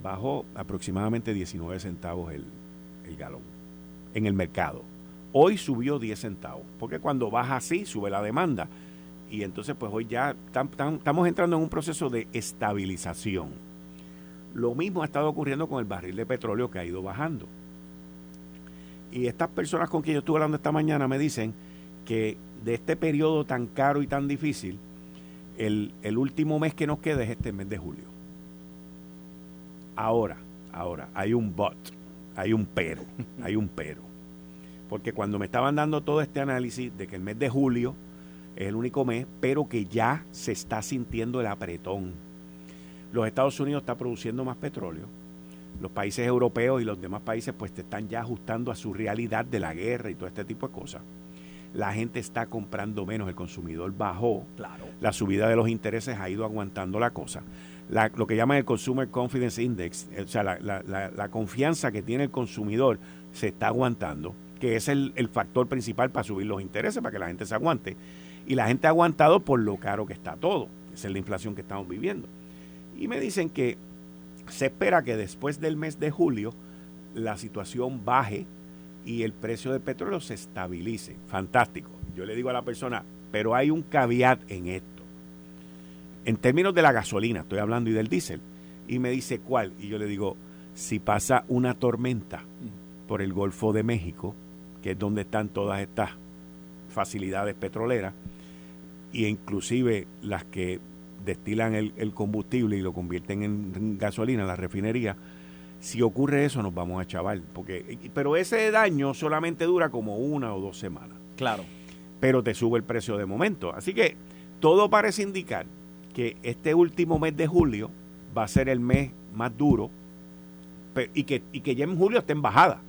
Speaker 2: bajó aproximadamente 19 centavos el, el galón en el mercado. Hoy subió 10 centavos, porque cuando baja así, sube la demanda. Y entonces, pues hoy ya estamos entrando en un proceso de estabilización. Lo mismo ha estado ocurriendo con el barril de petróleo que ha ido bajando. Y estas personas con quien yo estuve hablando esta mañana me dicen que de este periodo tan caro y tan difícil, el, el último mes que nos queda es este mes de julio. Ahora, ahora, hay un but, hay un pero, hay un pero. Porque cuando me estaban dando todo este análisis de que el mes de julio es el único mes, pero que ya se está sintiendo el apretón. Los Estados Unidos está produciendo más petróleo. Los países europeos y los demás países pues te están ya ajustando a su realidad de la guerra y todo este tipo de cosas. La gente está comprando menos, el consumidor bajó. Claro. La subida de los intereses ha ido aguantando la cosa. lo que llaman el Consumer Confidence Index, o sea, la confianza que tiene el consumidor se está aguantando que es el, factor principal para subir los intereses, para que la gente se aguante. Y la gente ha aguantado por lo caro que está todo. Esa es la inflación que estamos viviendo. Y me dicen que Se espera que después del mes de julio la situación baje y el precio del petróleo se estabilice. Fantástico. Yo le digo a la persona, pero hay un caveat en esto. En términos de la gasolina, estoy hablando y del diésel. Y me dice, ¿cuál? Y yo le digo, si pasa una tormenta por el Golfo de México, que es donde están todas estas facilidades petroleras, e inclusive las que destilan el, combustible y lo convierten en gasolina, la refinería, si ocurre eso nos vamos a chaval. Porque, pero ese daño solamente dura como una o dos semanas.
Speaker 3: Claro.
Speaker 2: Pero te sube el precio de momento. Así que todo parece indicar que este último mes de julio va a ser el mes más duro y que, y que ya en julio esté en bajada.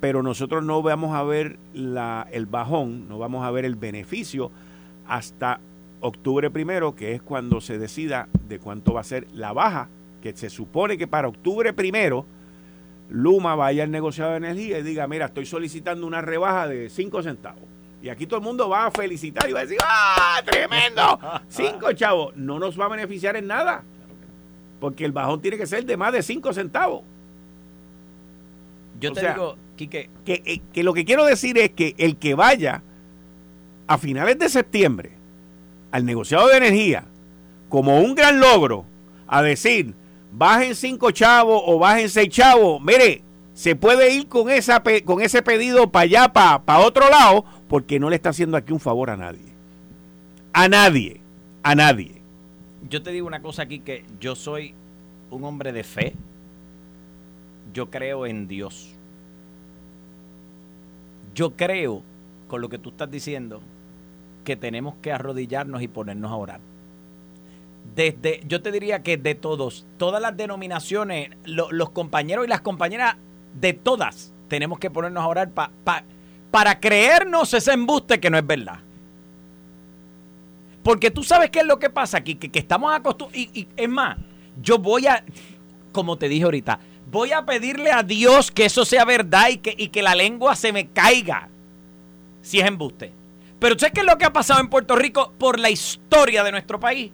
Speaker 2: Pero nosotros no vamos a ver la, el bajón, no vamos a ver el beneficio hasta octubre primero, que es cuando se decida de cuánto va a ser la baja, que se supone que para octubre primero Luma vaya al negociado de energía y diga, mira, estoy solicitando una rebaja de 5 centavos. Y aquí todo el mundo va a felicitar y va a decir, ¡ah, tremendo! Cinco chavos. No nos va a beneficiar en nada. Porque el bajón tiene que ser de más de 5 centavos.
Speaker 3: Yo te digo, Quique.
Speaker 2: Que, eh, que lo que quiero decir es que el que vaya a finales de septiembre al negociado de energía como un gran logro a decir bajen cinco chavos o bajen seis chavos, mire, se puede ir con, esa, con ese pedido para allá, para otro lado, porque no le está haciendo aquí un favor a nadie. A nadie, a nadie.
Speaker 3: Yo te digo una cosa aquí que yo soy un hombre de fe. Yo creo en Dios. Yo creo, con lo que tú estás diciendo, que tenemos que arrodillarnos y ponernos a orar. Desde, yo te diría que de todos, todas las denominaciones, los compañeros y las compañeras de todas, tenemos que ponernos a orar para creernos ese embuste que no es verdad. Porque tú sabes qué es lo que pasa aquí, que, estamos acostumbrados, y, es más, yo voy a, como te dije ahorita, voy a pedirle a Dios que eso sea verdad y que, y que la lengua se me caiga si es embuste. Pero ¿sabes qué es lo que ha pasado en Puerto Rico por la historia de nuestro país?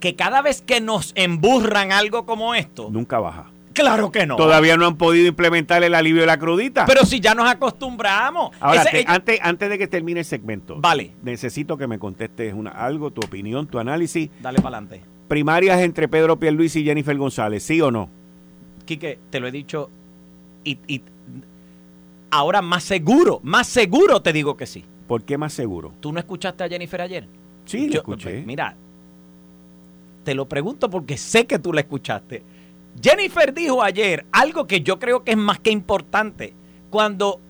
Speaker 3: Que cada vez que nos emburran algo como esto...
Speaker 2: Nunca baja.
Speaker 3: Claro que no.
Speaker 2: Todavía no han podido implementar el alivio de la crudita.
Speaker 3: Pero si ya nos acostumbramos.
Speaker 2: Ahora, antes, antes de que termine el segmento,
Speaker 3: vale.
Speaker 2: necesito que me contestes una, algo, tu opinión, tu análisis.
Speaker 3: Dale para adelante.
Speaker 2: Primarias entre Pedro Pierluis y Jennifer González, ¿sí o no?
Speaker 3: Quique, te lo he dicho y, y ahora más seguro, más seguro te digo que sí.
Speaker 2: ¿Por qué más seguro?
Speaker 3: ¿Tú no escuchaste a Jennifer ayer?
Speaker 2: Sí, lo escuché. Pues,
Speaker 3: mira, te lo pregunto porque sé que tú la escuchaste. Jennifer dijo ayer algo que yo creo que es más que importante. Cuando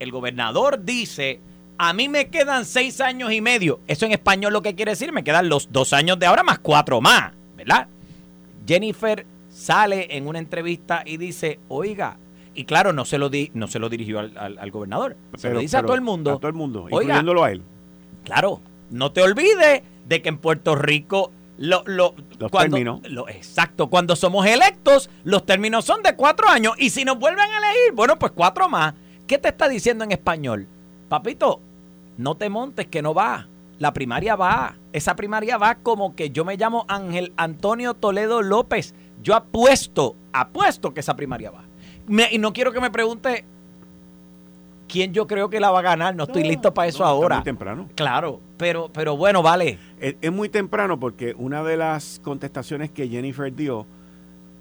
Speaker 3: el gobernador dice, a mí me quedan seis años y medio, eso en español lo que quiere decir, me quedan los dos años de ahora más cuatro más, ¿verdad? Jennifer sale en una entrevista y dice, oiga, y claro, no se lo, di, no se lo dirigió al, gobernador, se lo dice a todo el mundo.
Speaker 2: A todo el mundo, incluyéndolo a él.
Speaker 3: Claro, no te olvides de que en Puerto Rico lo, lo,
Speaker 2: los términos.
Speaker 3: exacto, cuando somos electos, los términos son de cuatro años. Y si nos vuelven a elegir, bueno, pues cuatro más. ¿Qué te está diciendo en español? Papito, no te montes que no va. La primaria va. Esa primaria va como que yo me llamo Ángel Antonio Toledo López. Yo apuesto, apuesto que esa primaria va y no quiero que me pregunte quién yo creo que la va a ganar. No, estoy listo para eso ahora.
Speaker 2: Es muy temprano.
Speaker 3: Claro, pero, pero bueno, vale.
Speaker 2: Es, muy temprano porque una de las contestaciones que Jennifer dio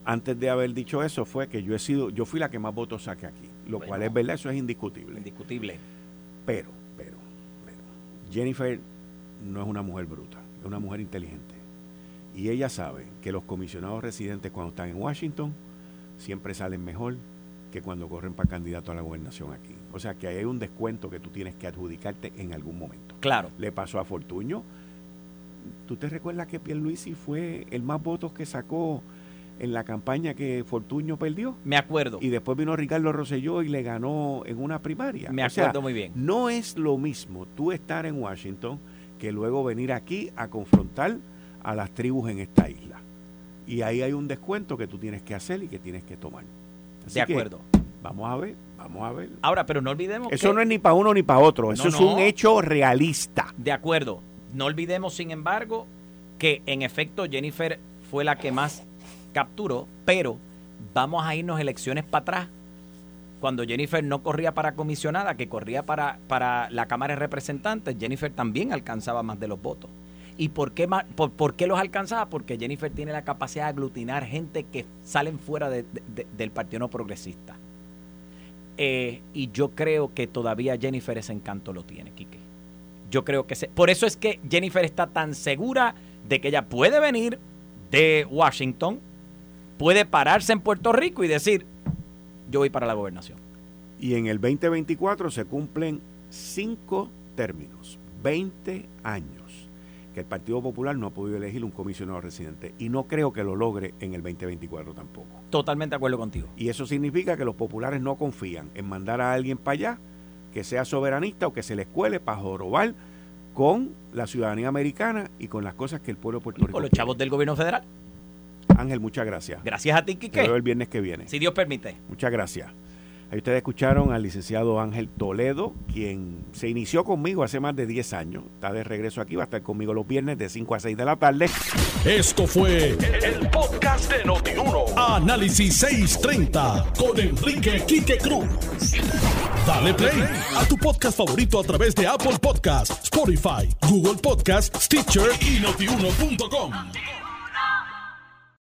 Speaker 2: antes de haber dicho eso fue que yo he sido, yo fui la que más votos saqué aquí. Lo cual es verdad, eso es indiscutible.
Speaker 3: Indiscutible.
Speaker 2: Pero, pero, pero, Jennifer no es una mujer bruta, es una mujer inteligente. Y ella sabe que los comisionados residentes cuando están en Washington siempre salen mejor que cuando corren para candidato a la gobernación aquí. O sea que hay un descuento que tú tienes que adjudicarte en algún momento.
Speaker 3: Claro.
Speaker 2: Le pasó a Fortuño. ¿Tú te recuerdas que Pierluisi fue el más votos que sacó en la campaña que Fortuño perdió?
Speaker 3: Me acuerdo.
Speaker 2: Y después vino Ricardo Rosselló y le ganó en una primaria.
Speaker 3: Me acuerdo muy bien.
Speaker 2: No es lo mismo tú estar en Washington que luego venir aquí a confrontar a las tribus en esta isla. Y ahí hay un descuento que tú tienes que hacer y que tienes que tomar.
Speaker 3: De acuerdo.
Speaker 2: Vamos a ver, vamos a ver.
Speaker 3: Ahora, pero no olvidemos
Speaker 2: Eso no es ni para uno ni para otro, eso es un hecho realista.
Speaker 3: De acuerdo. No olvidemos, sin embargo, que en efecto Jennifer fue la que más capturó, pero vamos a irnos elecciones para atrás. Cuando Jennifer no corría para comisionada, que corría para, para la Cámara de Representantes, Jennifer también alcanzaba más de los votos. ¿Y por qué, por, qué los alcanzaba? Porque Jennifer tiene la capacidad de aglutinar gente que salen fuera del Partido No Progresista. Eh, y yo creo que todavía Jennifer ese encanto lo tiene, Quique. Yo creo que por eso es que Jennifer está tan segura de que ella puede venir de Washington, puede pararse en Puerto Rico y decir, yo voy para la gobernación.
Speaker 2: Y en el 2024 se cumplen cinco términos, 20 años que el Partido Popular no ha podido elegir un comisionado residente y no creo que lo logre en el 2024 tampoco.
Speaker 3: Totalmente de acuerdo contigo.
Speaker 2: Y eso significa que los populares no confían en mandar a alguien para allá que sea soberanista o que se les cuele para jorobar con la ciudadanía americana y con las cosas que el pueblo de Puerto Rico.
Speaker 3: Con los chavos del gobierno federal.
Speaker 2: Ángel, muchas gracias.
Speaker 3: Gracias a ti, Quique.
Speaker 2: Te veo el viernes que viene.
Speaker 3: Si Dios permite.
Speaker 2: Muchas gracias. Ahí ustedes escucharon al licenciado Ángel Toledo, quien se inició conmigo hace más de 10 años. Está de regreso aquí, va a estar conmigo los viernes de 5 a 6 de la tarde.
Speaker 1: Esto fue el, podcast de Notiuno. Análisis 630 con Enrique Quique Cruz. Dale play a tu podcast favorito a través de Apple Podcasts, Spotify, Google Podcasts, Stitcher y notiuno.com.